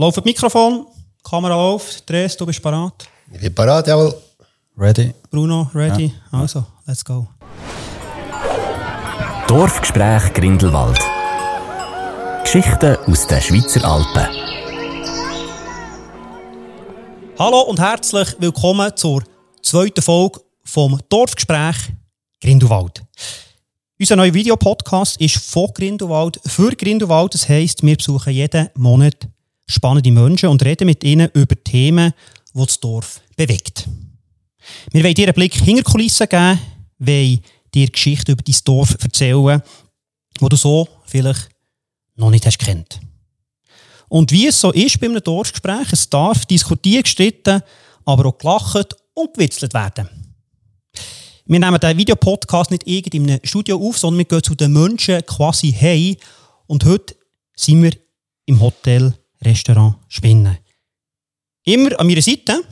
Läuft das Mikrofon, Kamera auf, Dres, du bist parat. Ich bin parat, jawohl. Ready? Bruno, ready? Also, let's go. Dorfgespräch Grindelwald. Geschichten aus den Schweizer Alpen. Hallo und herzlich willkommen zur zweiten Folge vom Dorfgespräch Grindelwald. Unser neuer Videopodcast ist von Grindelwald für Grindelwald. Das heisst, wir besuchen jeden Monat spannende Menschen und reden mit ihnen über Themen, die das Dorf bewegt. Wir wollen dir einen Blick hinter die Kulissen geben, wollen dir Geschichten über dein Dorf erzählen, die du so vielleicht noch nicht hast kennt. Und wie es so ist bei einem Dorfgespräch, es darf diskutiert, gestritten, aber auch gelacht und gewitzelt werden. Wir nehmen den Videopodcast nicht irgendwie in einem Studio auf, sondern wir gehen zu den Menschen quasi hey. Und heute sind wir im Hotel Restaurant Spinnen. Immer an meiner Seite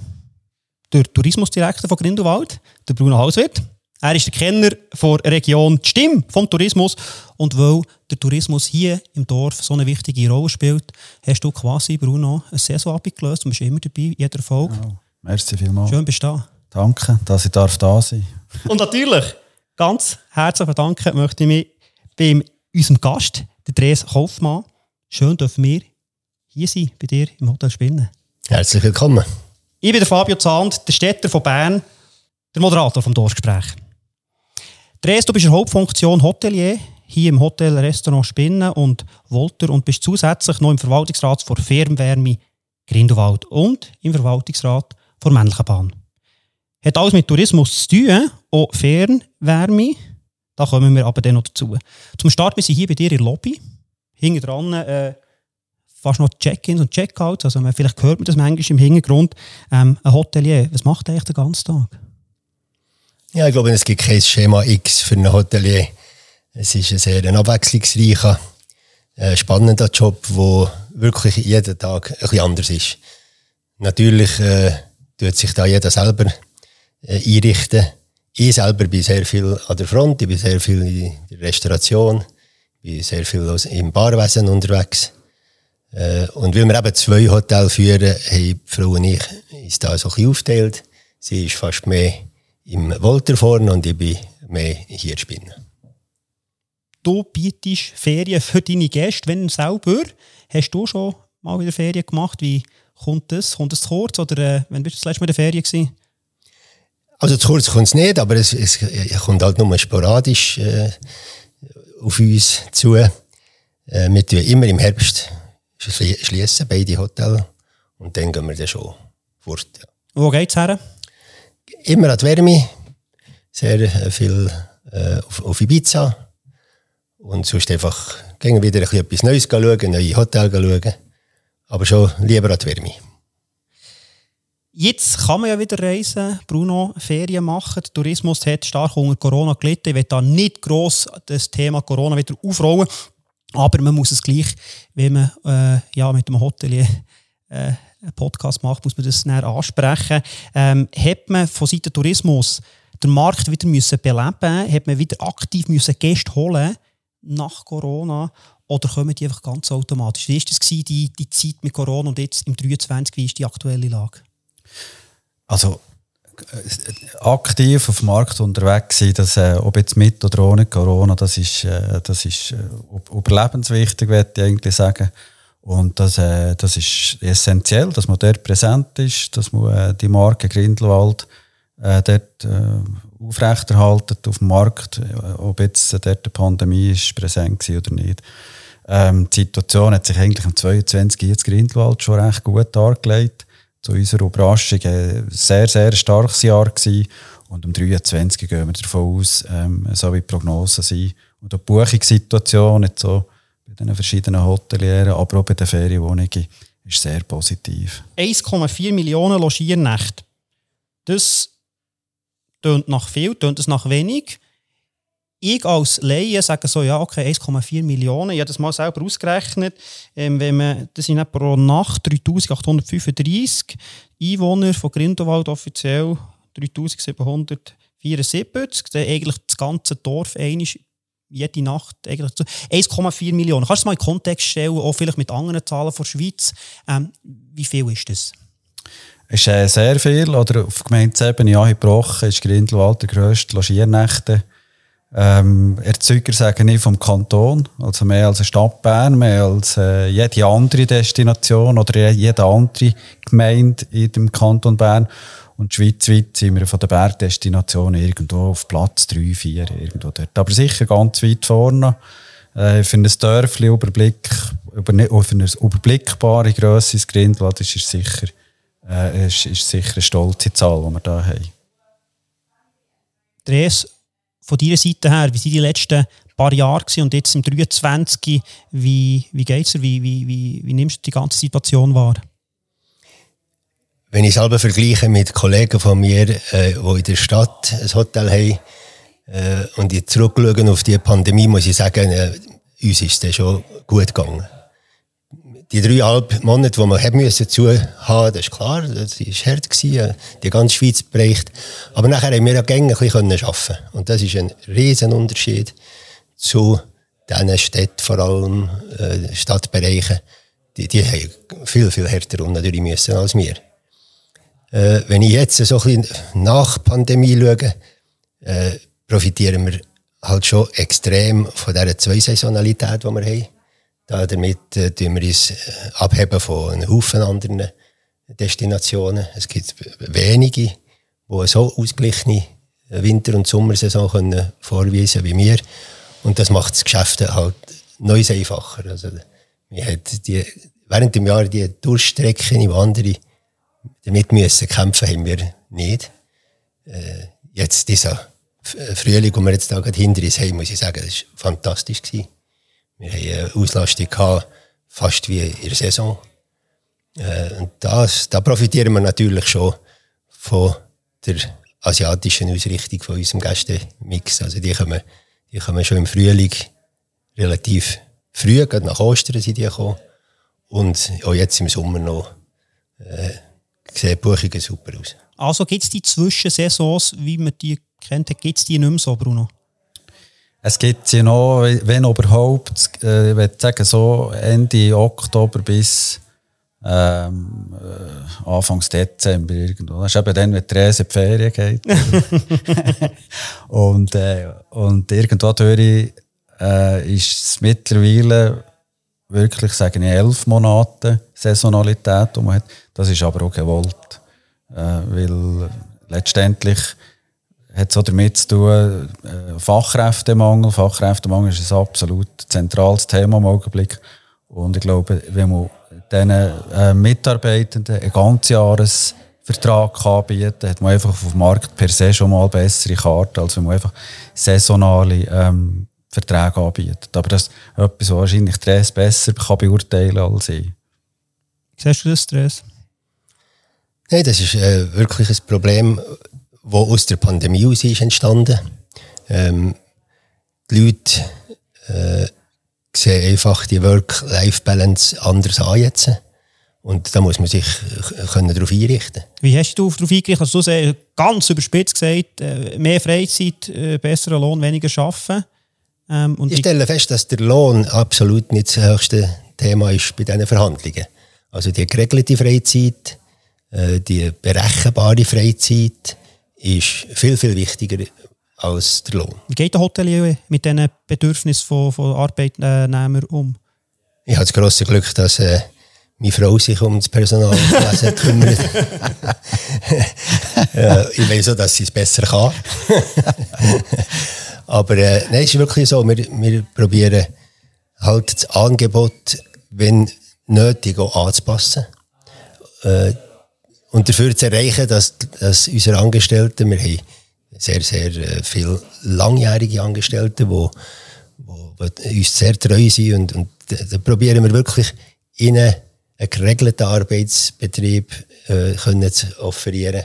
der Tourismusdirektor von Grindelwald, der Bruno Hauswirt. Er ist der Kenner der Region die Stimme vom Tourismus. Und weil der Tourismus hier im Dorf so eine wichtige Rolle spielt, hast du quasi, Bruno, eine Saison abgelöst und bist immer dabei, in jeder Folge. Oh, merci vielmals. Schön bist du da. Danke, dass ich darf da sein Und natürlich, ganz herzlich bedanken möchte ich mich bei unserem Gast, der Dres Kaufmann. Schön dürfen wir hier sein, bei dir im Hotel Spinnen. Herzlich willkommen. Ich bin der Fabio Zahnd, der Städter von Bern, der Moderator vom Dorfgespräch. Dres, du bist in der Hauptfunktion Hotelier hier im Hotel Restaurant Spinnen und Wolter und bist zusätzlich noch im Verwaltungsrat für Fernwärme Grindelwald und im Verwaltungsrat der Männlichen Bahn. Hat alles mit Tourismus zu tun, auch Fernwärme. Da kommen wir aber dann noch dazu. Zum Start, wir sind hier bei dir in der Lobby. Hinten dran äh, fast noch Check-ins und Check-outs. Also man, vielleicht hört man das manchmal im Hintergrund. Ähm, ein Hotelier, was macht er eigentlich den ganzen Tag? Ja, ich glaube, es gibt kein Schema X für einen Hotelier. Es ist ein sehr abwechslungsreicher, äh, spannender Job, der wirklich jeden Tag ein bisschen anders ist. Natürlich äh, tut sich da jeder selber äh, einrichten. Ich selber bin sehr viel an der Front, ich bin sehr viel in der Restauration, ich bin sehr viel im Barwesen unterwegs. Äh, und weil wir eben zwei Hotels führen, haben die Frau und ich uns da so ein bisschen aufgeteilt. Sie ist fast mehr im Wolter vorne und ich bin mehr hier in Spinnen. Du bietest Ferien für deine Gäste, wenn selber. Hast du schon mal wieder Ferien gemacht? Wie kommt das? Kommt das zu kurz? Oder äh, wenn bist du das letzte Mal in der Ferien gewesen? Also zu kurz kommt es nicht, aber es, es, es kommt halt nur sporadisch äh, auf uns zu. Äh, wir tun immer im Herbst schließen beide Hotels und dann gehen wir dann schon fort. Ja. Wo geht's her? Immer an die Wärme, sehr äh, viel äh, auf, auf Ibiza und sonst einfach gehen wieder ein etwas Neues schauen, neue Hotels schauen, aber schon lieber an die Wärme. Jetzt kann man ja wieder reisen, Bruno, Ferien machen. Der Tourismus hat stark unter Corona gelitten. Ich will da nicht gross das Thema Corona wieder aufrollen. Aber man muss es gleich, wenn man äh, ja, mit dem Hotelier äh, einen Podcast macht, muss man das näher ansprechen. Ähm, hat man von Seiten Tourismus den Markt wieder müssen beleben Hat man wieder aktiv müssen Gäste holen nach Corona? Oder kommen die einfach ganz automatisch? Wie war die, die Zeit mit Corona und jetzt im 23, wie ist die aktuelle Lage? Also aktiv auf dem Markt unterwegs sein, das, äh, ob jetzt mit oder ohne Corona, das ist, äh, das ist äh, überlebenswichtig, würde ich eigentlich sagen. Und das, äh, das ist essentiell, dass man dort präsent ist, dass man äh, die Marke Grindelwald äh, dort äh, aufrechterhalten auf dem Markt, äh, ob jetzt äh, dort die Pandemie ist präsent war oder nicht. Ähm, die Situation hat sich eigentlich im 22 jetzt Grindelwald schon recht gut dargelegt zu unserer Überraschung ein sehr, sehr starkes Jahr gewesen. Und am 23. gehen wir davon aus, ähm, so wie die Prognosen sind. Und die Buchungssituation jetzt so bei den verschiedenen Hotelieren, aber auch bei den Ferienwohnungen, ist sehr positiv. 1,4 Millionen Logiernächte. Das tönt nach viel, tönt es nach wenig ich als Laie sage so, ja, okay, 1,4 Millionen. Ich habe das mal selber ausgerechnet. Ähm, wenn man, das sind pro Nacht 3835 Einwohner von Grindelwald offiziell 3774. Dann eigentlich das ganze Dorf einig jede Nacht eigentlich 1,4 Millionen. Kannst du es mal in Kontext stellen, auch vielleicht mit anderen Zahlen von der Schweiz? Ähm, wie viel ist das? Ist äh, sehr viel. Oder auf Gemeindesebene angebrochen ist Grindelwald der grösste Logiernächte. Ähm, Erzeuger sagen ich vom Kanton, also mehr als eine Stadt Bern, mehr als äh, jede andere Destination oder jede andere Gemeinde in dem Kanton Bern. Und schweizweit sind wir von den Bergdestinationen irgendwo auf Platz 3, 4, irgendwo dort. Aber sicher ganz weit vorne. Äh, für ein Dörfli Überblick, über, für eine überblickbare Grösse ins Grindelwald ist, ist sicher, äh, ist, ist sicher eine stolze Zahl, die wir hier haben. Dres, von deiner Seite her, wie sind die letzten paar Jahre gewesen und jetzt im 23, wie, wie geht es dir? Wie, wie, wie, wie nimmst du die ganze Situation wahr? Wenn ich selber vergleiche mit Kollegen von mir, äh, die in der Stadt ein Hotel haben, äh, und ich zurückschaue auf die Pandemie, muss ich sagen, äh, uns ist es schon gut gegangen. Die dreieinhalb Monate, die wir haben müssen zu haben, das ist klar, das war hart, gewesen, die ganze Schweiz bereicht. Aber nachher haben wir ja gerne ein bisschen arbeiten Und das ist ein riesen Unterschied zu diesen Städten, vor allem äh, Stadtbereichen. Die, die haben viel, viel härter unten durch müssen als wir. Äh, wenn ich jetzt so ein bisschen nach Pandemie schaue, äh, profitieren wir halt schon extrem von dieser Zweisaisonalität, die wir haben. Da, damit äh, tun wir uns äh, abheben von einem Haufen anderen Destinationen. Es gibt wenige, die so ausgeglichene Winter- und Sommersaison können vorweisen wie wir. Und das macht das Geschäft halt neu einfacher. Also, wir hat die, während dem Jahr die Durchstrecken, die andere damit müssen kämpfen, haben wir nicht. Äh, jetzt dieser Frühling, wo wir jetzt da gerade hinter uns haben, muss ich sagen, das war fantastisch. Gewesen. Wir haben eine Auslastung gehabt, fast wie in der Saison. Äh, und das, da profitieren wir natürlich schon von der asiatischen Ausrichtung von unserem Gästemix. Also die kommen, die kommen schon im Frühling relativ früh, gerade nach Ostern sind die gekommen. Und auch jetzt im Sommer noch äh, sehen die Buchungen super aus. Also gibt es die Zwischensaisons, wie man die kennt, gibt es die nicht mehr so, Bruno? Es gibt sie noch, wenn überhaupt, äh, ich würde sagen, so Ende Oktober bis ähm, äh, Anfangs Dezember irgendwo. Das ist eben dann, wenn Therese in die Ferien geht. und, äh, und irgendwo durch äh, ist es mittlerweile wirklich, sagen ich, elf Monate Saisonalität, die man hat. Das ist aber auch gewollt. Äh, weil letztendlich hat es auch damit zu tun, äh, Fachkräftemangel. Fachkräftemangel ist ein absolut zentrales Thema im Augenblick. Und ich glaube, wenn man diesen äh, Mitarbeitenden einen ganzen Jahresvertrag anbieten hat man einfach auf dem Markt per se schon mal bessere Karten, als wenn man einfach saisonale ähm, Verträge anbietet. Aber das ist etwas, was wahrscheinlich Stress besser kann beurteilen als ich. Siehst du das, Stress? Nein, das ist äh, wirklich ein Problem, das aus der Pandemie aus ist entstanden. Ähm, die Leute äh, sehen einfach die Work-Life-Balance anders an jetzt. Und da muss man sich äh, können darauf einrichten Wie hast du darauf eingerichtet? Also, du ganz überspitzt gesagt, äh, mehr Freizeit, äh, besseren Lohn, weniger arbeiten. Ähm, ich stelle fest, dass der Lohn absolut nicht das höchste Thema ist bei diesen Verhandlungen. Also die geregelte Freizeit, die berechenbare Freizeit ist viel, viel wichtiger als der Lohn. Wie geht der Hotelier mit diesen Bedürfnissen von, von Arbeitnehmern um? Ich habe das grosse Glück, dass äh, meine Frau sich um das Personal kümmert. äh, ich weiß auch, dass sie es besser kann. Aber äh, nein, es ist wirklich so, wir, wir probieren halt das Angebot, wenn nötig, auch anzupassen. Äh, und dafür zu erreichen, dass, dass unsere Angestellten, wir haben sehr, sehr äh, viele langjährige Angestellte, die, die uns sehr treu sind und, und da probieren wir wirklich ihnen einen geregelten Arbeitsbetrieb äh, können zu offerieren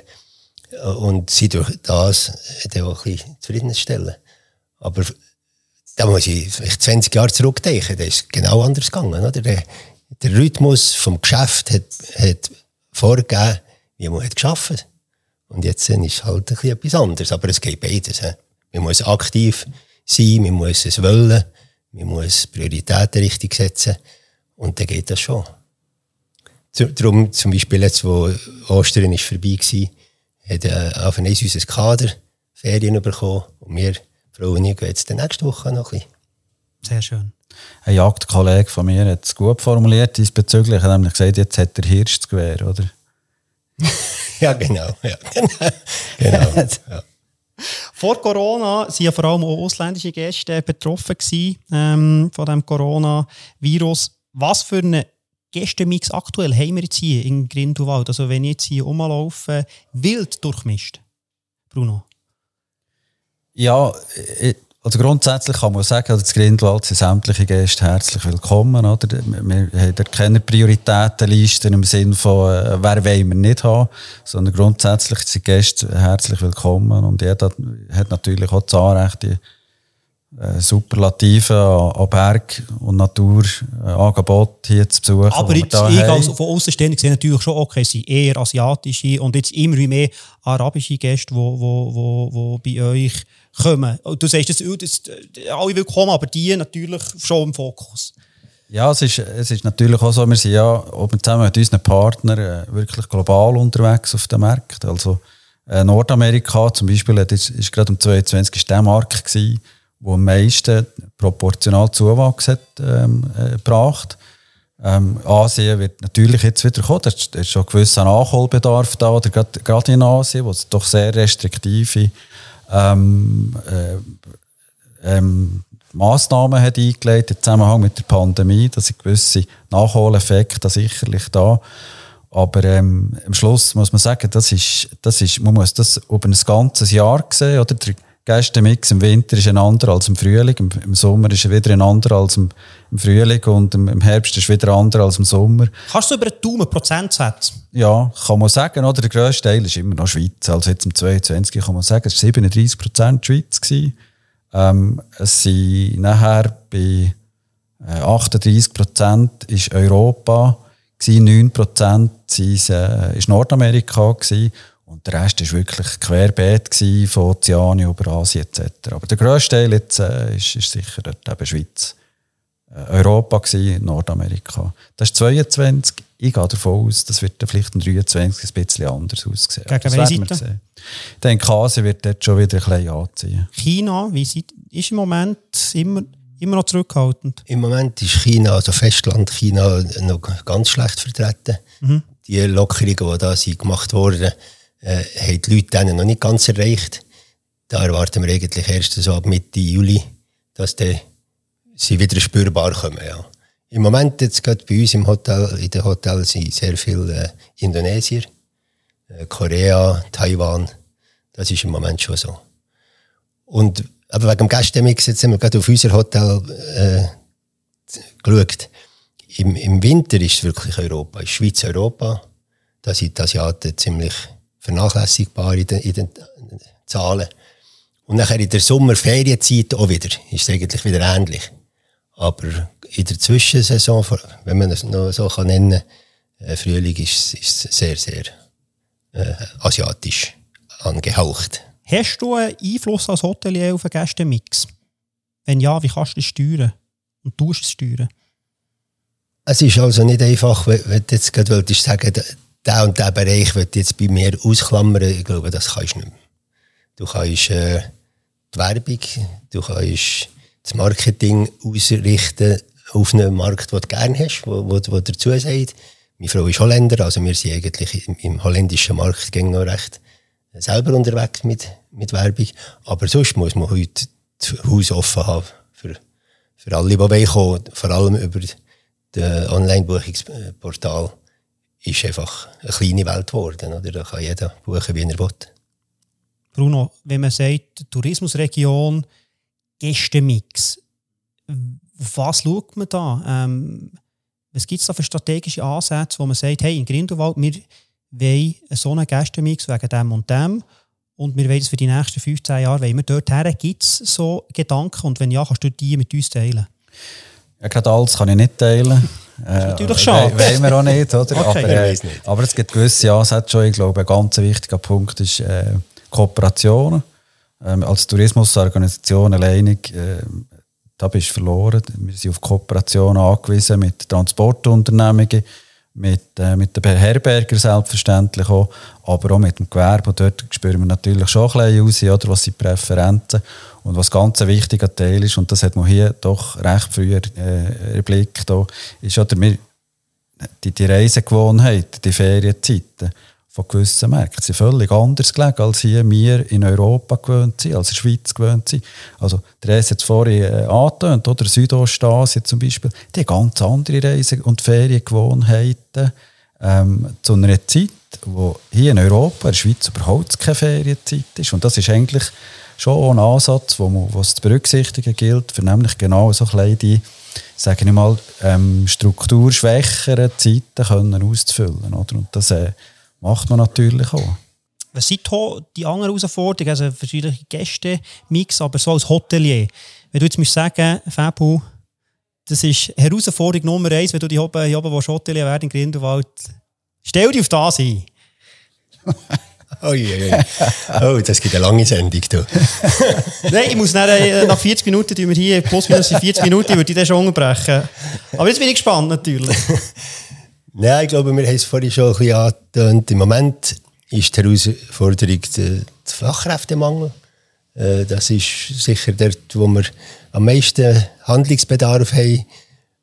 und sie durch das dann auch ein bisschen zufriedenstellen. Aber da muss ich vielleicht 20 Jahre zurückdenken, das ist genau anders gegangen. Oder? Der, der Rhythmus vom Geschäft hat, hat vorgegeben, wie man hat Und jetzt ist halt ein bisschen etwas anderes. Aber es geht beides. Man muss aktiv sein, man muss es wollen, man muss Prioritäten richtig setzen und dann geht das schon. Darum zum Beispiel jetzt, wo Ostern ist vorbei war, hat äh, Avenais unser Kader Ferien bekommen und wir Frauen gehen jetzt die nächste Woche noch ein bisschen. Sehr schön. Ein Jagdkollege von mir hat es gut formuliert diesbezüglich. Er hat nämlich gesagt, jetzt hat der Hirsch das Gewehr, oder? ja, genau. Ja, genau. genau ja. Vor Corona waren ja vor allem auch ausländische Gäste betroffen gewesen, ähm, von dem Coronavirus. Was für einen Gästemix aktuell haben wir jetzt hier in Grindelwald? Also wenn ich jetzt hier rumlaufe, wild durchmischt. Bruno? Ja, also grundsätzlich kann man sagen, als Grindelwald sind sämtliche Gäste herzlich willkommen. Oder? Wir haben keine Prioritätenliste im Sinne von, äh, wer wollen wir nicht haben, sondern grundsätzlich sind Gäste herzlich willkommen und jeder hat natürlich auch das Anrecht, die äh, Superlative an, Berg- und Naturangebote hier zu besuchen. Aber jetzt, ich als von Außenstehenden sehe natürlich schon, okay, es sind eher asiatische und jetzt immer mehr arabische Gäste, die wo, wo, wo, wo bei euch kommen. Du sagst, das, das, alle willkommen, aber die natürlich schon im Fokus. Ja, es ist, es ist natürlich auch so, wir sind ja zusammen mit unseren Partnern äh, wirklich global unterwegs auf dem Markt. Also äh, Nordamerika zum Beispiel, ist gerade um 22 der Markt gewesen, wo am meisten proportional Zuwachs hat ähm, äh, gebracht. Ähm, Asien wird natürlich jetzt wieder kommen, da ist schon ein gewisser Nachholbedarf da, gerade in Asien, wo es doch sehr restriktive ähm, äh, ähm, Massnahmen hat eingelegt im Zusammenhang mit der Pandemie. Da sind gewisse Nachholeffekte sicherlich da. Aber ähm, am Schluss muss man sagen, das ist, das ist, man muss das über ein ganzes Jahr sehen. Oder? Der Gästemix im Winter ist ein anderer als im Frühling. Im, im Sommer ist er wieder ein anderer als im, im Frühling. Und im, im, Herbst ist er wieder ein anderer als im Sommer. Kannst du über einen Daumen Prozentsatz? Ja, kann man sagen. Oder? Der grösste Teil ist immer noch Schweiz. Also jetzt im 22 kann man sagen, es war 37 Prozent Schweiz. Ähm, es sind nachher bei äh, 38 Prozent ist Europa, gewesen, 9 Prozent äh, ist Nordamerika gewesen, und der Rest war wirklich querbeet gewesen, von Ozeanien über Asien etc. Aber der grösste Teil jetzt, äh, ist, ist sicher dort eben Schweiz. Äh, Europa gewesen, Nordamerika. Das ist 22. Ich gehe davon aus, das wird vielleicht in 23 ein bisschen anders aussehen. Gegen welche Seite? Ich denke, Asien wird dort schon wieder ein bisschen anziehen. China, wie sieht, ist im Moment immer, immer noch zurückhaltend? Im Moment ist China, also Festland China, noch ganz schlecht vertreten. Mhm. Die Lockerungen, die da sind gemacht wurden, äh, haben die Leute denen noch nicht ganz erreicht. Da erwarten wir eigentlich erst so ab Mitte Juli, dass die, sie wieder spürbar kommen. Ja. Im Moment jetzt gerade bei uns im Hotel, in den Hotels sind sehr viele äh, Indonesier, äh, Korea, Taiwan. Das ist im Moment schon so. Und aber wegen dem Gästemix, jetzt haben wir gerade auf unser Hotel äh, geschaut. Im, Im Winter ist es wirklich Europa, ist Schweiz Europa. Da sind die Asiaten ziemlich vernachlässigbar in den, in den Zahlen. Und nachher in der Sommerferienzeit auch wieder, ist es eigentlich wieder ähnlich. Aber in der Zwischensaison, wenn man es noch so kann nennen kann, äh, Frühling ist, ist sehr, sehr äh, asiatisch angehaucht. Hast du einen Einfluss als Hotelier auf den Gästemix? Wenn ja, wie kannst du das steuern? Und tust du es steuern? Es ist also nicht einfach, wenn du jetzt gerade sagen der und der Bereich wird jetzt bei mir ausklammern, ich glaube, das kannst du nicht mehr. Du kannst äh, die Werbung, du kannst das Marketing ausrichten auf einen Markt, den du gerne hast, wo, wo, wo dazu sagt. Meine Frau ist Holländer, also wir sind eigentlich im, im holländischen Markt noch recht selber unterwegs mit, mit Werbung. Aber sonst muss man heute das Haus offen haben für, für alle, die kommen, vor allem über das Online-Buchungsportal ist einfach eine kleine Welt geworden. Oder? Da kann jeder buchen, wie er will. Bruno, wenn man sagt, Tourismusregion, Gästemix, auf was schaut man da? Ähm, was gibt es da für strategische Ansätze, wo man sagt, hey, in Grindelwald, wir wollen so einen Gästemix wegen dem und dem und wir wollen es für die nächsten 15 Jahre, wollen wir dort her, gibt es so Gedanken und wenn ja, kannst du die mit uns teilen? Ja, gerade alles kann ich nicht teilen. Das ist natürlich äh, schade. Wollen wir auch nicht, oder? Okay. Aber, äh, aber, es gibt gewisse Ansätze schon. Ich glaube, ein ganz wichtiger Punkt ist äh, Kooperation. Ähm, als Tourismusorganisation alleinig, äh, da bist du verloren. Wir sind auf Kooperation angewiesen mit Transportunternehmungen, mit, äh, mit den Herberger selbstverständlich auch, aber auch mit dem Gewerbe. Und dort spüren wir natürlich schon ein bisschen raus, oder, was sind die Präferenzen. Und was ganz ein wichtiger Teil ist, und das hat man hier doch recht früh äh, erblickt, ist oder wir, die, die Reisegewohnheiten, die Ferienzeiten von gewissen Märkten sind völlig anders gelegen, als hier wir in Europa gewöhnt sind, als in der Schweiz gewöhnt sind. Also, der Reise jetzt vorhin äh, angetönt, oder Südostasien zum Beispiel, die haben ganz andere Reise- und Feriengewohnheiten ähm, zu einer Zeit, wo hier in Europa, in der Schweiz überhaupt keine Ferienzeit ist. Und das ist eigentlich schon ein Ansatz, wo man, was zu berücksichtigen gilt, für nämlich genau so kleine, die, sagen wir mal, ähm, strukturschwächeren Zeiten können auszufüllen. Oder? Und das äh, macht man natürlich auch. Was sind die anderen Herausforderungen? Also verschiedene Gäste, Mix, aber so als Hotelier. Wenn du jetzt musst sagen, Fabu, das ist Herausforderung Nummer eins, wenn du die oben, oben Hotelier werden in Grindelwald, stell dich auf das ein. Ui, ui, ui. Oh, das gibt eine lange Sendung. Du. Nein, ich muss nach, äh, nach 40 Minuten, die wir hier plus minus 40 Minuten, würde ich den schon unterbrechen. Aber jetzt bin ich gespannt natürlich. Nein, ich glaube, wir haben es vorhin schon ein bisschen angetönt. Im Moment ist die Herausforderung der Fachkräftemangel. Äh, das ist sicher dort, wo wir am meisten Handlungsbedarf haben.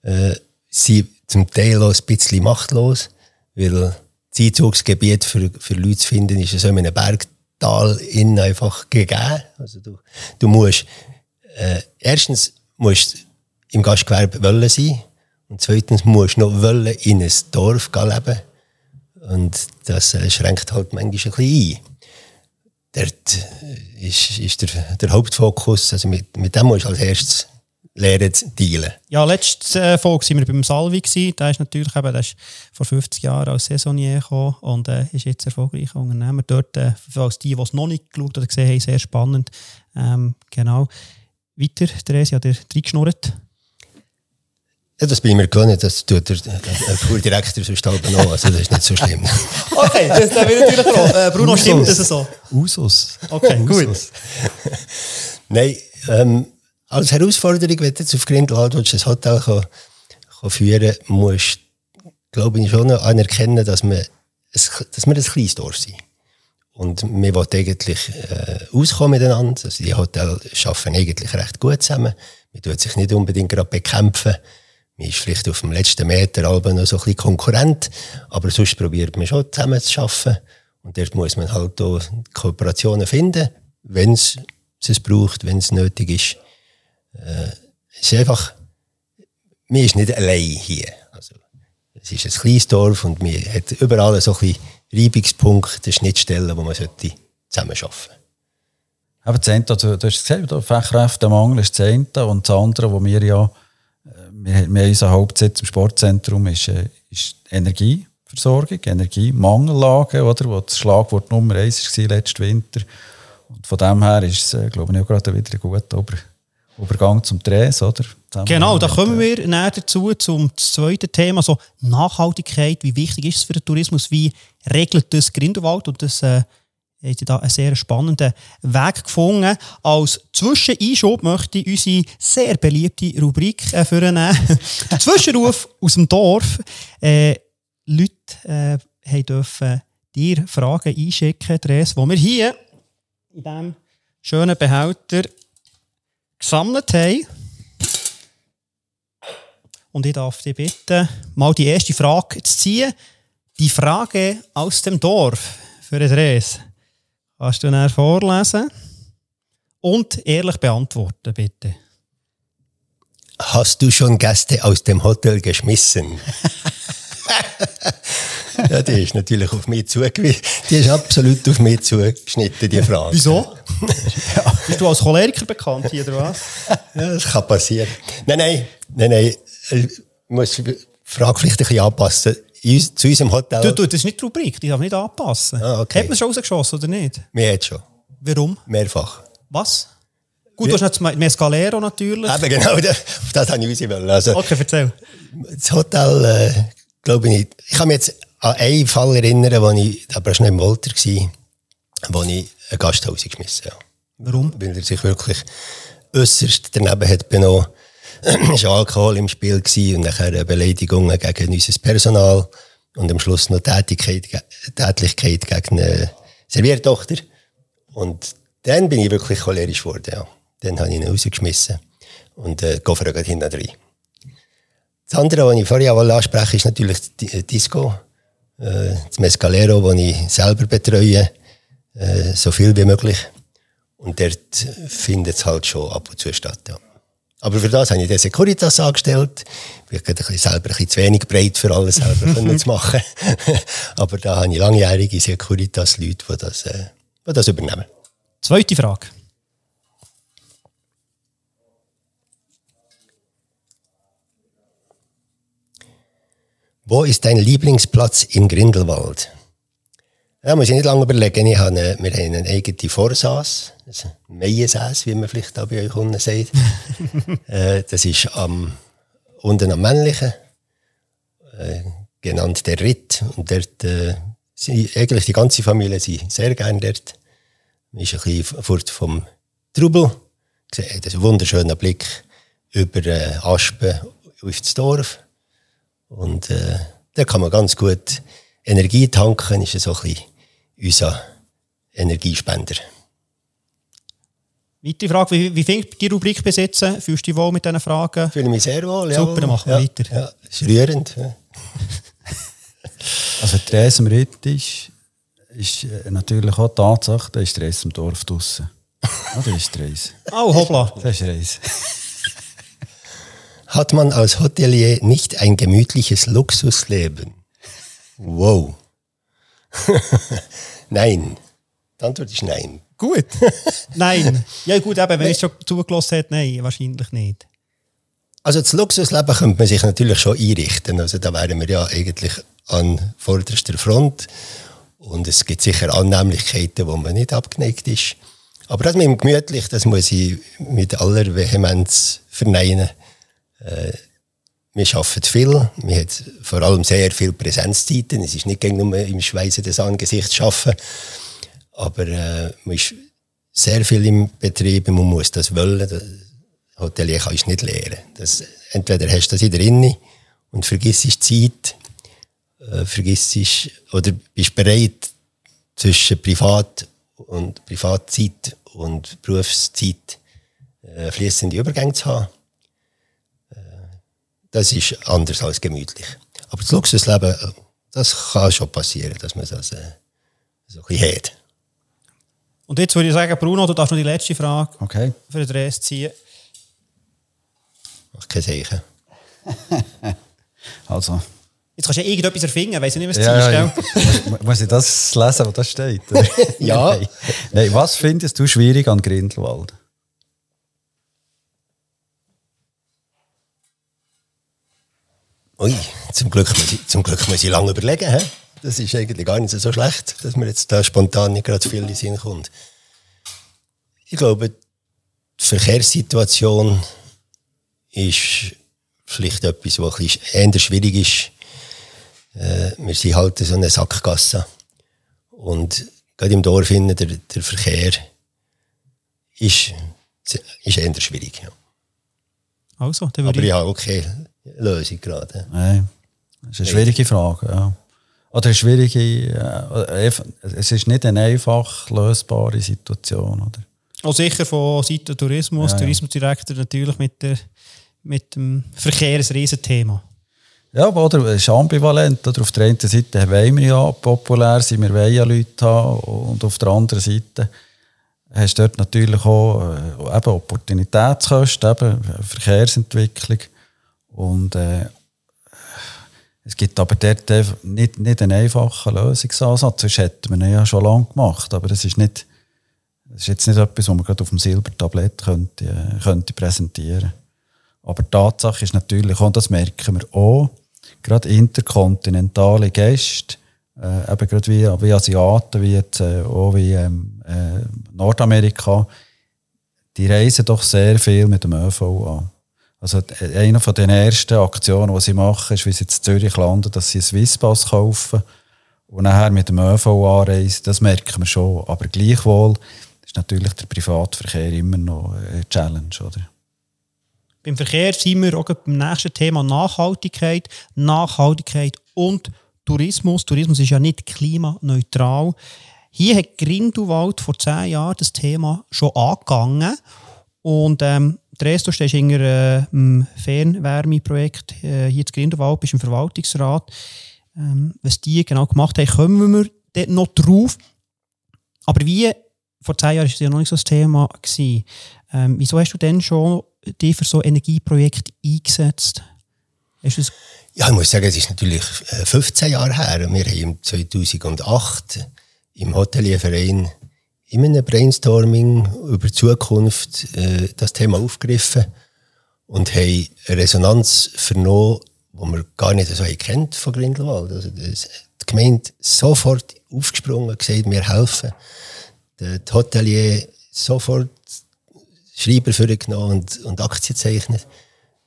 Äh, sie zum Teil auch ein bisschen machtlos, weil das Einzugsgebiet für, für Leute zu finden, ist so in einem Bergtal innen einfach gegeben. Also du, du musst, äh, erstens musst im Gastgewerbe wollen sein und zweitens musst du noch wollen in ein Dorf leben. Und das äh, schränkt halt manchmal ein bisschen ein. Dort äh, ist, ist der, der Hauptfokus, also mit, mit dem musst du als erstes lernen zu dealen. Ja, letzte äh, Folge waren wir beim Salvi. Gewesen. Der ist natürlich eben, der ist vor 50 Jahren als Saisonier gekommen und äh, ist jetzt erfolgreicher Unternehmer. Dort, äh, als die, die es noch nicht geschaut oder gesehen haben, sehr spannend. Ähm, genau. Weiter, Therese, hat er reingeschnurrt? Ja, das bin ich mir gewöhnt, das tut der, Fuhrdirektor sonst halb noch, also das ist nicht so schlimm. okay, das, will natürlich auch. Äh, Bruno, Usus. stimmt das so? Usus. Okay, gut. Nein, ähm, als Herausforderung, wenn du jetzt auf Grindelwald ein Hotel kann, kann führen musst glaube ich, schon anerkennen, dass wir, dass wir ein kleines Dorf sind. Und wir wollen eigentlich äh, auskommen miteinander. Also die Hotels arbeiten eigentlich recht gut zusammen. Man tut sich nicht unbedingt gerade bekämpfen. Man ist vielleicht auf dem letzten Meter noch so ein bisschen Konkurrent, aber sonst probiert man schon zusammen zu arbeiten. Und dort muss man halt auch Kooperationen finden, wenn es es braucht, wenn es nötig ist. Äh, es ist einfach, man ist nicht allein hier. Also, es ist ein kleines Dorf und man hat überall so ein Reibungspunkte, Schnittstellen, wo man sollte zusammen arbeiten sollte. Aber das eine, du, du hast gesehen, der Fachkräftemangel ist das eine und das andere, wo wir ja, wir, wir haben unser Hauptsitz im Sportzentrum, ist, äh, ist Energieversorgung, Energiemangellage, oder, wo das Schlagwort Nummer eins war letzten Winter. Und von dem her ist es, glaube ich, auch gerade wieder ein guter Über Übergang zum Drehs, oder? Genau, da kommen wir näher dazu, zum zweiten Thema, so Nachhaltigkeit. Wie wichtig ist es für den Tourismus? Wie regelt das Grindelwald? Und das äh, hat da einen sehr spannenden Weg gefunden. Als Zwischeneinschub möchte ich unsere sehr beliebte Rubrik äh, vornehmen. Zwischenruf aus dem Dorf. Äh, Leute äh, dürfen dir Fragen einschicken, Dres, die wir hier in diesem schönen Behälter gesammelt haben. Und ich darf dich bitten, mal die erste Frage zu ziehen. Die Frage aus dem Dorf für Dres. Kannst du dann vorlesen? Und ehrlich beantworten, bitte. Hast du schon Gäste aus dem Hotel geschmissen? ja, die ist natürlich auf mich zugewiesen. Die ist absolut auf mich zugeschnitten, die Frage. Wieso? ja. Bist du als Choleriker bekannt hier, oder was? Ja, das kann passieren. Nein, nein, nein, nein. Ich muss die Frage vielleicht ein bisschen anpassen. Zu unserem Hotel. Du, du, das ist nicht die Rubrik, die darf nicht anpassen. Ah, okay. Hat man schon rausgeschossen, oder nicht? Wir haben schon. Warum? Mehrfach. Was? Gut, du hast jetzt Mescalero natürlich. Eben genau, auf das habe ich raus also, Okay, erzähl. Das Hotel, äh, glaube ich nicht. Ich mich jetzt an einen Fall erinnern, wo ich, aber schon im Wolter war, wo ich ein Gasthaus geschmissen habe. Warum? Weil er sich wirklich äußerst daneben hat benommen. es war Alkohol im Spiel gewesen und nachher Beleidigungen gegen unser Personal und am Schluss noch Tätigkeit, Tätlichkeit gegen eine Serviertochter. Und dann bin ich wirklich cholerisch geworden, ja. Dann habe ich ihn rausgeschmissen und äh, Koffer hinten rein. Das andere, was ich vorher auch anspreche, ist natürlich die Disco. Äh, das Mescalero, das ich selber betreue, äh, so viel wie möglich. Und dort findet es halt schon ab und zu statt, ja. Aber für das habe ich den Securitas angestellt. Ich bin selber ein bisschen zu wenig breit für alles selber zu machen. Aber da habe ich langjährige Securitas-Leute, die das, äh, die das übernehmen. Zweite Frage. Wo ist dein Lieblingsplatz im Grindelwald? Ja, muss ich nicht lange überlegen. Ich habe eine, wir haben eine eigene Vorsaß, ein Meiensaß, wie man vielleicht auch bei euch unten sagt. äh, das ist am, unten am Männlichen, äh, genannt der Ritt. Und dort, äh, sind, eigentlich die ganze Familie sind sehr gerne dort. Man ist ein bisschen fort vom Trubel. Das ist ein wunderschöner Blick über äh, Aspen auf das Dorf. Und äh, da kann man ganz gut Energie tanken, ist so ein bisschen unser Energiespender. Weitere Frage, wie, wie findest du die Rubrik besitzen? Fühlst du dich wohl mit diesen Fragen? Ich fühle mich sehr wohl, ja. Super, dann machen wir ja, weiter. Ja, ist rührend. Ja. also Dres im Ritt ist, ist äh, natürlich auch die Tatsache, da ist Dres im Dorf draussen. Ah, da ist Dres. Oh, hoppla. Das ist Reis. Hat man als Hotelier nicht ein gemütliches Luxusleben? Wow. nein. Die Antwort ist nein. Gut. nein. Ja, gut, eben, wenn es schon zugelassen hat, nein, wahrscheinlich nicht. Also das Luxusleben könnte man sich natürlich schon einrichten. Also da wären wir ja eigentlich an vorderster Front. Und es gibt sicher Annehmlichkeiten, wo man nicht abgeneigt ist. Aber das mit dem Gemütlich, das muss ich mit aller Vehemenz verneinen. Äh, wir arbeiten viel, wir haben vor allem sehr viel Präsenzzeiten. Es ist nicht nur im Schweißen des Angesichts arbeiten, aber äh, man ist sehr viel im Betrieb, man muss das wollen. Das Hotelier kannst du nicht lehren. Das, entweder hast du das in der Inne und vergisst die Zeit, äh, vergisst oder bist bereit, zwischen Privat und Privatzeit und Berufszeit äh, fließende Übergänge zu haben das ist anders als gemütlich. Aber das Luxusleben, das kann schon passieren, dass man das äh, so ein bisschen hat. Und jetzt würde ich sagen, Bruno, du darfst noch die letzte Frage okay. für den Rest ziehen. Mach kein Zeichen. also. Jetzt kannst du ja irgendetwas erfinden, weiss ich nicht, was ja, ja, ja. Muss ich das lesen, was da steht? ja. Nein. Nein. Was findest du schwierig an Grindelwald? Ui, zum Glück muss ich, zum Glück muss ich lange überlegen. He? Das ist eigentlich gar nicht so schlecht, dass mir jetzt da spontan nicht gerade viel in Sinn kommt. Ich glaube, die Verkehrssituation ist vielleicht etwas, was ein bisschen eher schwierig ist. Äh, wir sind halt so eine Sackgasse. Und gerade im Dorf der, der Verkehr ist, ist eher schwierig. Ja. Also, Aber ich habe okay Lösung gerade. Nein, das ist eine schwierige Frage. Ja. Oder eine schwierige, äh, es ist nicht eine einfach lösbare Situation. Oder? Auch sicher von Seiten Tourismus, ja, Tourismusdirektor natürlich mit, der, mit dem Verkehr ein Riesenthema. Ja, aber es ist ambivalent. Oder? Auf der einen Seite wollen wir ja populär sein, wir wollen ja Leute haben. Und auf der anderen Seite hast du dort natürlich auch äh, eben Opportunitätskosten, eben Verkehrsentwicklung. Und äh, es gibt aber dort nicht, nicht einen einfachen Lösungsansatz. Das hätten wir ihn ja schon lange gemacht. Aber das ist, nicht, das ist jetzt nicht etwas, was man gerade auf dem Silbertablett könnte, äh, könnte präsentieren Aber die Tatsache ist natürlich, und das merken wir auch, gerade interkontinentale Gäste, äh, eben gerade wie, wie Asiaten, wie jetzt, äh, auch wie ähm, äh, Nordamerika, die reisen doch sehr viel mit dem ÖV an. Also eine von den ersten Aktionen, die sie machen, ist, wie sie in Zürich landen, dass sie einen Swisspass kaufen und nachher mit dem ÖV anreisen. Das merken wir schon. Aber gleichwohl ist natürlich der Privatverkehr immer noch eine Challenge, oder? Beim Verkehr sind wir auch beim nächsten Thema Nachhaltigkeit. Nachhaltigkeit und Tourismus. Tourismus ist ja nicht klimaneutral. Hier hat Grindelwald vor zehn Jahren das Thema schon angegangen. Und ähm, Dres, du stehst in einem äh, Fernwärmeprojekt äh, hier in Grindelwald, bist im Verwaltungsrat. Ähm, was die genau gemacht haben, kommen wir dort noch drauf. Aber wie, vor zehn Jahren war es ja noch nicht so das Thema. Ähm, wieso hast du denn schon dich für so Energieprojekte eingesetzt? Ja, ich muss sagen, es ist natürlich 15 äh, Jahre her. Wir haben 2008 im Hotelierverein in einem Brainstorming über die Zukunft äh, das Thema aufgegriffen und haben eine Resonanz vernommen, die man gar nicht so kennt von Grindelwald. Also das, die Gemeinde sofort aufgesprungen gesagt, wir helfen. Der Hotelier sofort Schreiber vorgenommen und, und Aktien zeichnet.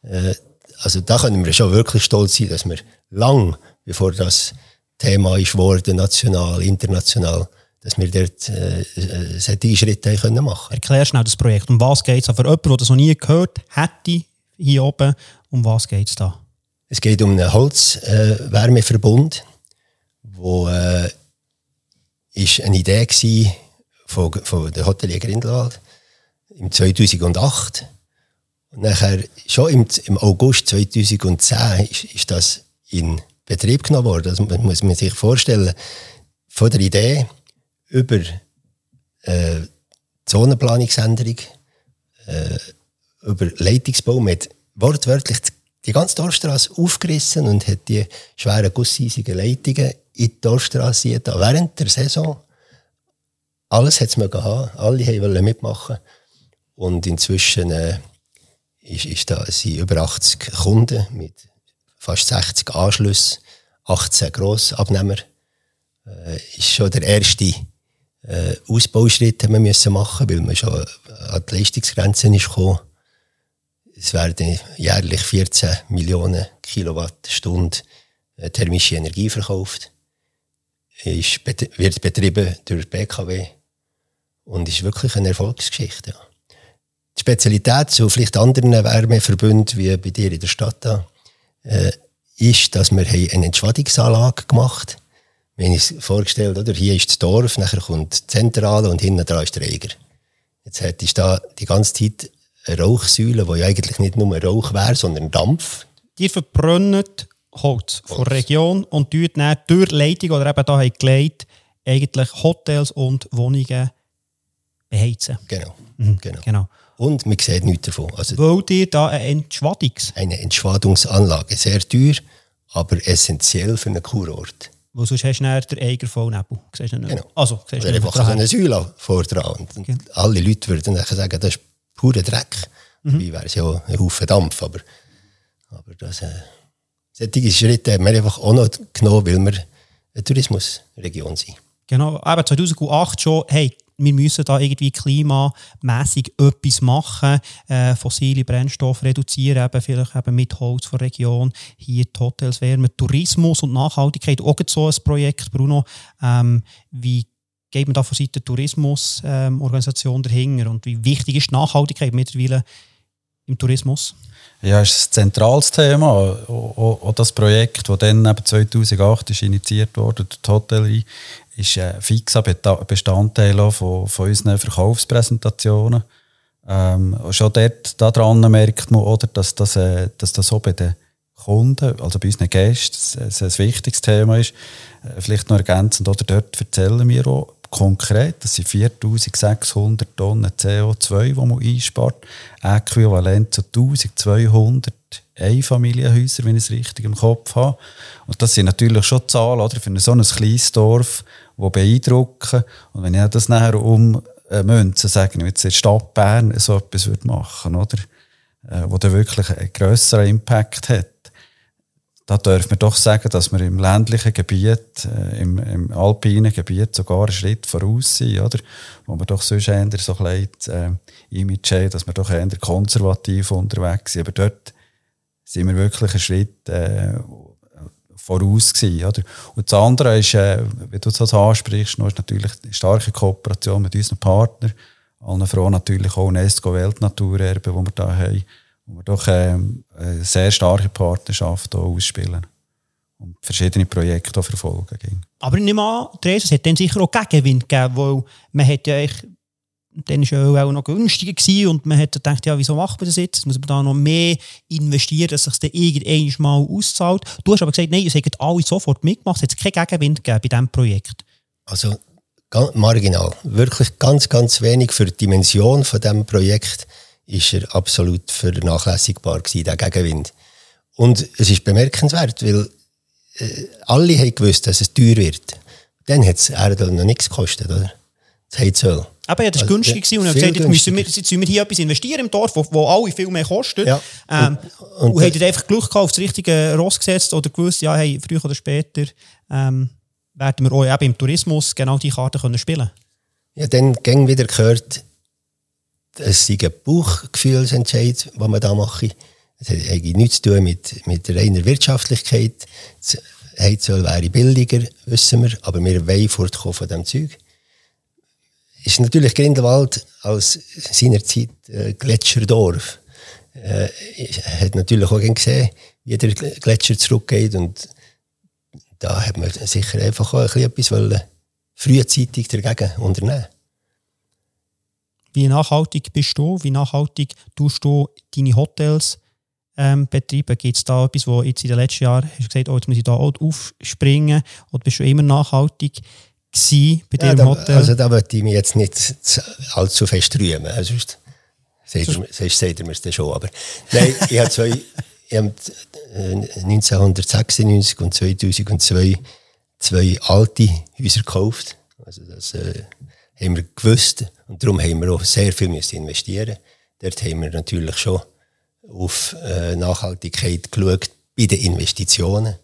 Äh, also da können wir schon wirklich stolz sein, dass wir lang, bevor das Thema ist worden, national, international, dass wir dort äh, äh solche Schritte können machen können. Erklär schnell das Projekt. Um was geht es? Für jemanden, der das noch nie gehört hätte, hier oben, um was geht es da? Es geht um einen Holzwärmeverbund, äh, wo äh, ist eine Idee war von, von der Hotelier Grindelwald im 2008. Und nachher, schon im, im August 2010 ist, ist das in Betrieb genommen worden. Das muss man sich vorstellen. Von der Idee über äh, Zonenplanungsänderung, äh, über Leitungsbau mit wortwörtlich die ganze Dorfstraße aufgerissen und hat die schweren gusseisigen Leitungen in die Dorfstraße während der Saison. Alles hat es haben, alle wollten mitmachen. Und inzwischen äh, ist, ist da, sind über 80 Kunden mit fast 60 Anschlüssen, 18 Grossabnehmer. Äh, ist schon der erste äh, Ausbauschritt, den wir machen weil man schon an die Leistungsgrenzen ist gekommen. Es werden jährlich 14 Millionen Kilowattstunden äh, thermische Energie verkauft. Ist, wird betrieben durch BKW und ist wirklich eine Erfolgsgeschichte. Die Spezialität zu vielleicht anderen Wärmeverbünden wie bei dir in der Stadt da, äh, ist, dass wir eine Entschwadungsanlage gemacht haben. Wir haben uns vorgestellt, oder? hier ist das Dorf, nachher kommt die Zentrale und hinten dran ist der Eger. Jetzt hättest du da die ganze Zeit eine Rauchsäule, die ja eigentlich nicht nur Rauch wäre, sondern Dampf. Die verbrennen Holz von der Region und dort dann durch Leitung oder eben da gelegt, eigentlich Hotels und Wohnungen beheizen. Genau. Mhm. genau. genau. Und man sieht nichts davon. Also, Weil ihr da eine Entschwadungs... Eine Entschwadungsanlage. Sehr teuer, aber essentiell für einen Kurort. Weil sonst hast du dann den Eigervollnebel. Genau. Also, siehst Oder einfach so eine Säule vor dran. Und genau. alle Leute würden dann sagen, das ist purer Dreck. Mhm. Wie wäre es ja ein Haufen Dampf. Aber, aber das, äh, solche Schritte haben wir einfach auch noch genommen, weil wir eine Tourismusregion sind. Genau, aber 2008 schon, hey, wir müssen da irgendwie klimamässig etwas machen, äh, fossile Brennstoffe reduzieren, eben vielleicht eben mit Holz von der Region, hier die Hotels wärmen, Tourismus und Nachhaltigkeit, auch so ein Projekt, Bruno, ähm, wie geht man da von Seiten der Tourismusorganisation ähm, dahinter? Und wie wichtig ist Nachhaltigkeit mittlerweile im Tourismus? Ja, ist ein zentrales Thema. Auch, auch das Projekt, das dann 2008 ist initiiert wurde, die Hotellerie, ist ein fixer Bestandteil von, von unseren Verkaufspräsentationen. Ähm, schon dort daran merkt man, oder, dass, das, äh, dass das auch bei den Kunden, also bei unseren Gästen, ein, ein wichtiges Thema ist. Äh, vielleicht noch ergänzend, oder dort erzählen wir auch konkret, das sind 4600 Tonnen CO2, die man einspart, äquivalent zu 1200 Einfamilienhäuser, wenn ich es richtig im Kopf habe. Und das sind natürlich schon Zahlen oder, für so ein kleines Dorf, die beeindrucken. Und wenn ich das nachher um äh, Münzen sagen, wenn jetzt in der Stadt Bern so etwas machen würde, oder? Äh, wo der wirklich einen grösseren Impact hat, da dürfen wir doch sagen, dass wir im ländlichen Gebiet, äh, im, im, alpinen Gebiet sogar einen Schritt voraus sind, oder? Wo wir doch sonst eher so ein äh, Image haben, dass wir doch eher konservativ unterwegs sind. Aber dort sind wir wirklich einen Schritt äh, voraus gewesen, oder? Und das andere ist, äh, wie du das ansprichst, noch ist natürlich eine starke Kooperation mit unseren Partnern, allen froh natürlich auch UNESCO Weltnaturerbe, wo wir da haben, wo wir doch ähm, eine sehr starke Partnerschaft ausspielen und verschiedene Projekte auch verfolgen. Aber ich nehme an, Therese, es hat dann sicher auch Gegenwind gegeben, weil man hat ja eigentlich dann war er auch noch günstiger gewesen und man hat gedacht, ja, wieso macht man das jetzt? Muss man da noch mehr investieren, dass sich das irgendwann mal auszahlt? Du hast aber gesagt, nein, es haben alle sofort mitgemacht, es hat keinen Gegenwind gegeben bei diesem Projekt. Also marginal. Wirklich ganz, ganz wenig für die Dimension von diesem Projekt ist er absolut vernachlässigbar gewesen, der Gegenwind. Und es ist bemerkenswert, weil äh, alle haben gewusst, dass es teuer wird. Dann hat es Erdöl noch nichts gekostet, oder? Das Heizöl. Aber ja, das war also, günstig ja, und er hat gesagt, jetzt müssen, wir, jetzt müssen wir hier etwas investieren im Dorf, wo, wo alle viel mehr kosten. Ja. Ähm, und, und, und hat einfach Glück gehabt, auf das richtige Ross gesetzt oder gewusst, ja, hey, früher oder später ähm, werden wir auch eben im Tourismus genau diese Karten können spielen Ja, dann ging wieder gehört, es sei ein Bauchgefühlsentscheid, was man da mache. Es hat eigentlich nichts zu tun mit, mit reiner Wirtschaftlichkeit. Das Heizöl wäre billiger, wissen wir, aber wir wollen fortkommen von diesem Zeug ist natürlich Grindelwald als seinerzeit äh, Gletscherdorf. Äh, hat natürlich auch gesehen, wie der Gletscher zurückgeht und da hat man sicher einfach auch ein bisschen etwas frühzeitig dagegen unternehmen. Wie nachhaltig bist du? Wie nachhaltig tust du deine Hotels ähm, betreiben? Gibt es da etwas, wo jetzt in den letzten Jahren hast du gesagt, oh, jetzt muss ich da auch aufspringen? Oder bist du immer nachhaltig? bei dir ja, im Hotel? Also da wollte ich mich jetzt nicht allzu fest rühmen. Also, sonst sagt er mir das schon. Aber nein, ich habe zwei, ich habe 1996 und 2002 zwei alte Häuser gekauft. Also das äh, haben wir gewusst und darum haben wir auch sehr viel müssen investieren. Dort haben wir natürlich schon auf äh, Nachhaltigkeit geschaut bei den Investitionen,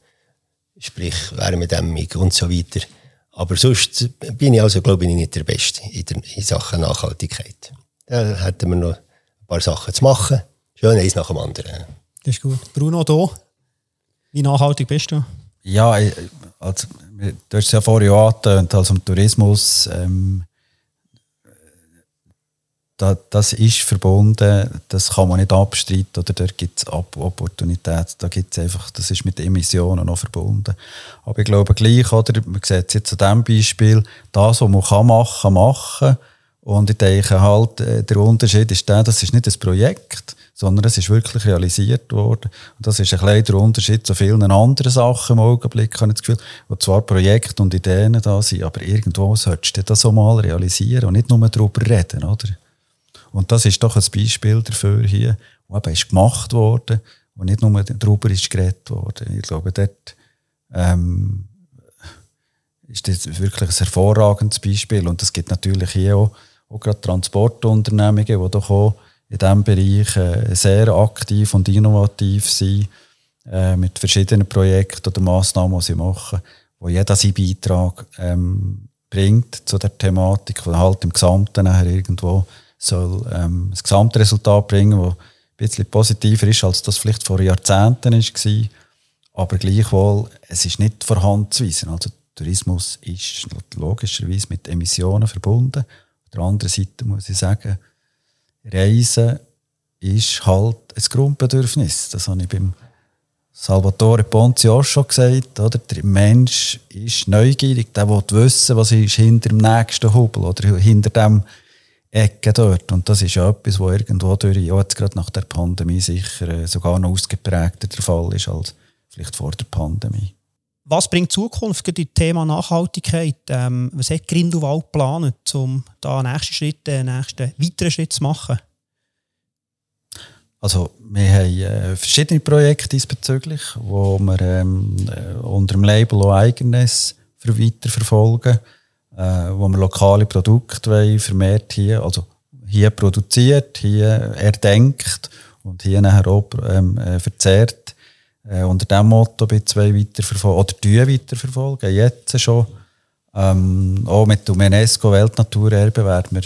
sprich Wärmedämmung und so weiter. Aber sonst bin ich also, glaube ich, nicht der Beste in, der, in Sachen Nachhaltigkeit. Da hätten wir noch ein paar Sachen zu machen. Schön eins nach dem anderen. Das ist gut. Bruno, da, wie nachhaltig bist du? Ja, also, du hast es ja vorhin angetönt, also im Tourismus, ähm, da, das ist verbunden, das kann man nicht abstreiten oder dort gibt es Opportunitäten, da gibt einfach, das ist mit Emissionen noch verbunden. Aber ich glaube gleich, oder, man sieht es jetzt an diesem Beispiel, das, was man kann machen, machen und ich denke halt, äh, der Unterschied ist der, das ist nicht ein Projekt, sondern es ist wirklich realisiert worden. Und das ist ein kleiner Unterschied zu vielen anderen Sachen im Augenblick, habe ich das Gefühl, wo zwar Projekte und Ideen da sind, aber irgendwo solltest du das auch mal realisieren und nicht nur darüber reden, oder? Und das ist doch ein Beispiel dafür hier, wo eben ist gemacht worden und nicht nur darüber ist geredet worden. Ich glaube, dort ähm, ist das wirklich ein hervorragendes Beispiel. Und es gibt natürlich hier auch, auch gerade Transportunternehmungen, die doch auch in diesem Bereich äh, sehr aktiv und innovativ sind, äh, mit verschiedenen Projekten oder Massnahmen, die sie machen, wo jeder seinen Beitrag ähm, bringt zu der Thematik, die halt im Gesamten nachher irgendwo soll ähm, das Gesamtresultat bringen, das ein bisschen positiver ist, als das vielleicht vor Jahrzehnten war. Aber gleichwohl, es ist nicht vorhanden zu weisen. Also Tourismus ist logischerweise mit Emissionen verbunden. Auf der anderen Seite muss ich sagen, Reisen ist halt ein Grundbedürfnis. Das habe ich beim Salvatore Ponzi auch schon gesagt. Oder? Der Mensch ist neugierig, der will wissen, was ist hinter dem nächsten Hubel oder hinter dem Ecke dort. Und das ist ja etwas, was irgendwo durch, ja, jetzt gerade nach der Pandemie sicher äh, sogar noch ausgeprägter der Fall ist als vielleicht vor der Pandemie. Was bringt Zukunft für das Thema Nachhaltigkeit? Ähm, was hat Grindelwald geplant, um da nächsten Schritt, den nächsten weiteren Schritt zu machen? Also, wir haben äh, verschiedene Projekte diesbezüglich, wo wir ähm, äh, unter dem Label auch eigenes für weiter verfolgen äh, wo wir lokale Produkte vermehrt hier, also hier produziert, hier erdenkt und hier nachher auch ähm, äh, verzehrt. Äh, unter diesem Motto bei zwei weiterverfolgen, oder die weiterverfolgen, jetzt schon. Ähm, auch mit dem UNESCO Weltnaturerbe werden wir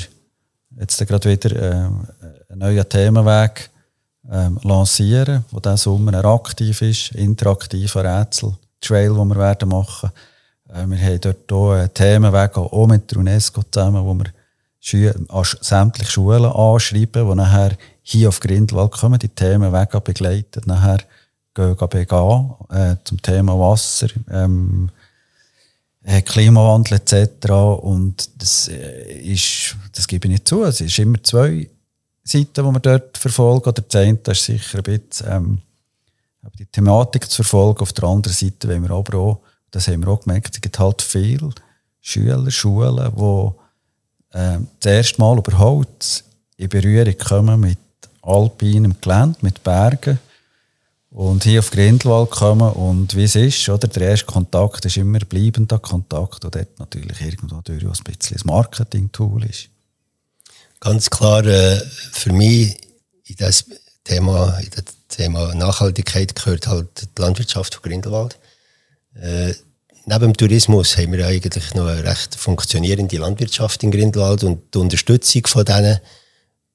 jetzt gerade wieder äh, einen neuen Themenweg äh, lancieren, wo dieser Sommer aktiv ist, interaktiver Rätsel, Trail, den wir werden machen werden wir haben dort auch einen Themenweg, auch mit der UNESCO zusammen, wo wir sämtliche Schulen anschreiben, die nachher hier auf Grindelwald kommen, die Themen weg begleiten, nachher gehen, gehen äh, zum Thema Wasser, ähm, äh, Klimawandel etc. Und das äh, ist, das gebe ich nicht zu, es ist immer zwei Seiten, die wir dort verfolgen. Oder das eine ist sicher ein bisschen ähm, die Thematik zu verfolgen. Auf der anderen Seite wollen wir aber auch, das haben wir auch gemerkt, es gibt halt viele Schüler, Schulen, die äh, das erste Mal überhaupt in Berührung kommen mit alpinem Gelände, mit Bergen und hier auf Grindelwald kommen und wie es ist, oder? Der erste Kontakt ist immer bleibender Kontakt und dort natürlich irgendwo durch ein bisschen ein Marketing-Tool ist. Ganz klar, äh, für mich in das Thema, in das Thema Nachhaltigkeit gehört halt die Landwirtschaft von Grindelwald. Äh, neben dem Tourismus haben wir eigentlich noch eine recht funktionierende Landwirtschaft in Grindelwald und die Unterstützung von denen,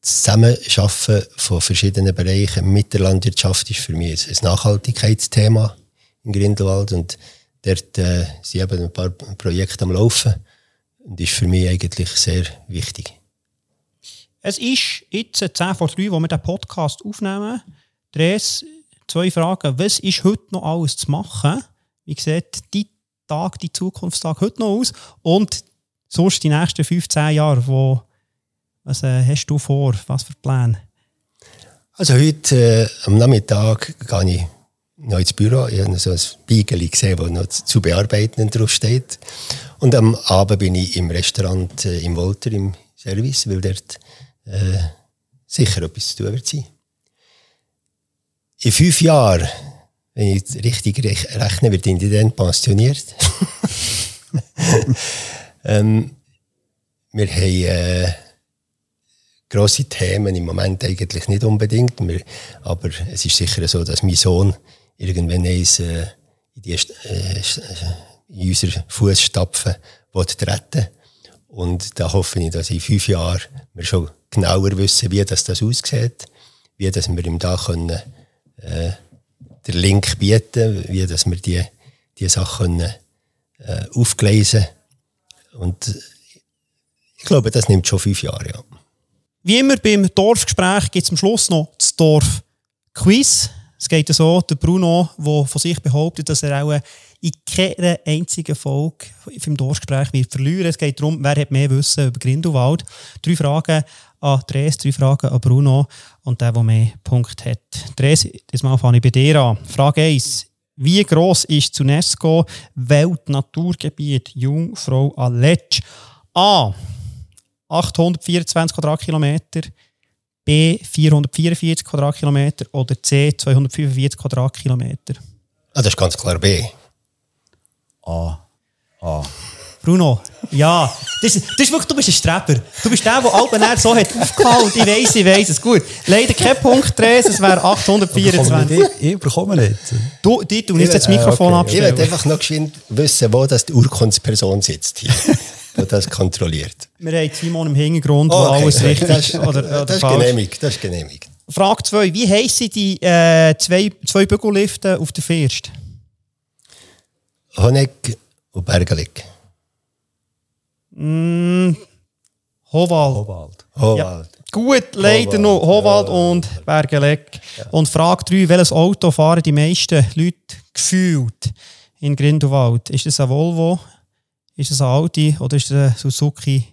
das Zusammenarbeiten von verschiedenen Bereichen mit der Landwirtschaft ist für mich ein Nachhaltigkeitsthema in Grindelwald und dort äh, sind eben ein paar Projekte am Laufen und ist für mich eigentlich sehr wichtig. Es ist jetzt 10 vor 3, wo wir den Podcast aufnehmen. Dres, zwei Fragen. Was ist heute noch alles zu machen? Wie sieht die Tag, die Zukunftstag heute noch aus? Und sonst die nächsten 15 Jahre, wo, was äh, hast du vor? Was für Pläne? Also heute äh, am Nachmittag gehe ich noch ins Büro. Ich habe so ein Beigeli gesehen, das noch zu bearbeiten steht. Und am Abend bin ich im Restaurant äh, im Wolter im Service, weil dort äh, sicher etwas zu tun wird sein. In fünf Jahren, wenn ich richtig rech- rechne, wird dann pensioniert. ähm, wir haben äh, grosse Themen im Moment eigentlich nicht unbedingt. Wir, aber es ist sicher so, dass mein Sohn irgendwann eins, äh, in, die, äh, in unsere Fußstapfen treten Und da hoffe ich, dass in fünf Jahren wir schon genauer wissen, wie das, das aussieht, wie dass wir ihm da können, äh, den Link bieten, wie dass wir die, die Sachen können, äh, aufgleisen Und ich glaube, das nimmt schon fünf Jahre, ja. Wie immer beim Dorfgespräch gibt es am Schluss noch das Dorf-Quiz. Es geht so, der Bruno, der von sich behauptet, dass er auch in keiner einzigen Folge im Dorfgespräch wird verlieren. Es geht darum, wer hat mehr Wissen über Grindelwald. Drei Fragen an Dres, drei Fragen an Bruno und der, der mehr Punkte hat. Dres, diesmal fange ich bei dir an. Frage 1. Wie gross ist das UNESCO Weltnaturgebiet Jungfrau Aletsch? A. 824 Quadratkilometer, B 444 Quadratkilometer oder C 245 Quadratkilometer. Ah, das ist ganz klar B. A. A. Bruno, ja, das das ist wirklich, du bist ein Streber. Du bist der, der Albenair so hat aufgehalten. Ich weiss, ich weiss es. Gut, leider kein Punkt, Dres, es wäre 824. Ich, ich bekomme nicht. Du, die tun jetzt das Mikrofon okay. Ich abstellen. will einfach noch geschwind wissen, wo das die Urkundsperson sitzt hier, die das kontrolliert. Wir haben Simon im Hintergrund, wo Okay, alles richtig das, oder, oder das ist falsch. genehmigt, das ist genehmigt. Frage 2. Wie heissen die äh, zwei, zwei Bügellifte auf der First? Honeck und Bergelig. Howald. Cobalt. Howald. Gut, leider noch Howald und Bergeleck. Und Frage 3, welches Auto fahren die meisten Leute gefühlt in Grindelwald? Ist das ein Volvo, ist das ein Audi oder ist das ein Suzuki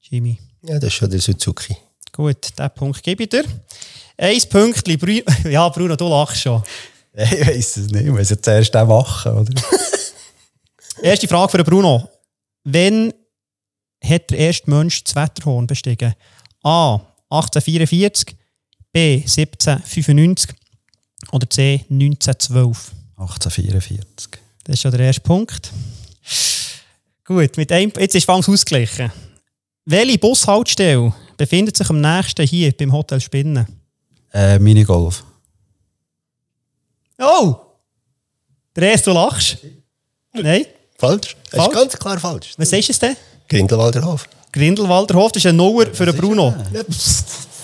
Jimmy? Ja, das ist schon der Suzuki. Gut, den Punkt gebe ich dir. Eins Pünktchen. Ja, Bruno, du lachst schon. Ich weiß es nicht. Ich muss ja zuerst den machen, oder? Erste Frage für Bruno. Wann hat der erste Mensch das Wetterhorn bestiegen? A. 1844, B. 1795 oder C. 1912? 1844. Das ist schon der erste Punkt. Gut, mit einem, jetzt ist Fangs ausgeglichen. Welche Bushaltestelle befindet sich am nächsten hier beim Hotel Spinnen? Äh, Minigolf. Oh! Der erste, du lachst. Nein? Falsch? Das Falsch? ist ganz klar falsch. Was ist es denn? Grindelwalder Hof. Grindelwalder Hof, das ist ein Nauer für den Bruno.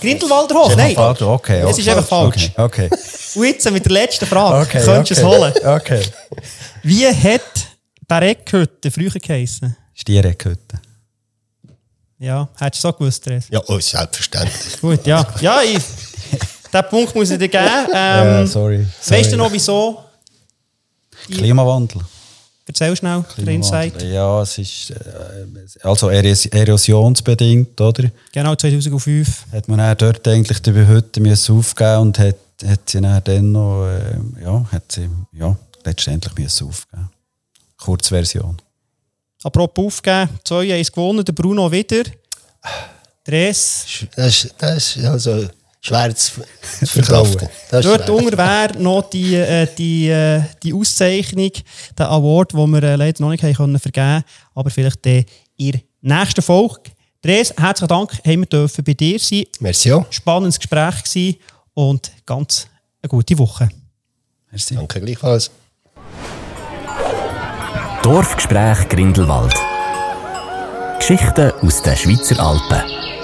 Grindelwalder Hof, nein. Falsch, okay. Es ist einfach falsch. Okay. okay. Und jetzt mit der letzten Frage. okay Könntest du okay. es holen? Okay. Wie hat Bareckhütte früher geheissen? Stiereckhütte. Ja, hättest du so gewusst, Therese? Ja, oh, selbstverständlich. Gut, ja. Ja, ich, den Punkt muss ich dir geben. Ähm, Ja, sorry. Weißt du Sorry. noch, wieso? Klimawandel. Erzähl schnell, der Insight. Ja, es ist äh, also eros erosionsbedingt, oder? Genau, 2005. Hat man dann dort eigentlich die Hütte müssen aufgeben und hat, hat sie dann, dann noch, äh, ja, hat sie, ja, letztendlich müssen aufgeben. Kurzversion. Apropos aufgeben, 2-1 gewonnen, der Bruno wieder. Dres. Das ist, das ist also schwer zu, verkraften. Dort schwer. unter wäre noch die, äh, die, äh, die Auszeichnung, der Award, den wir äh, leider noch nicht haben können vergeben aber vielleicht in der nächsten Folge. Dres, herzlichen Dank, haben wir dürfen bei dir sein. Merci auch. Spannendes Gespräch gewesen und ganz eine gute Woche. Merci. Danke gleichfalls. Dorfgespräch Grindelwald. Geschichten aus den Schweizer Alpen.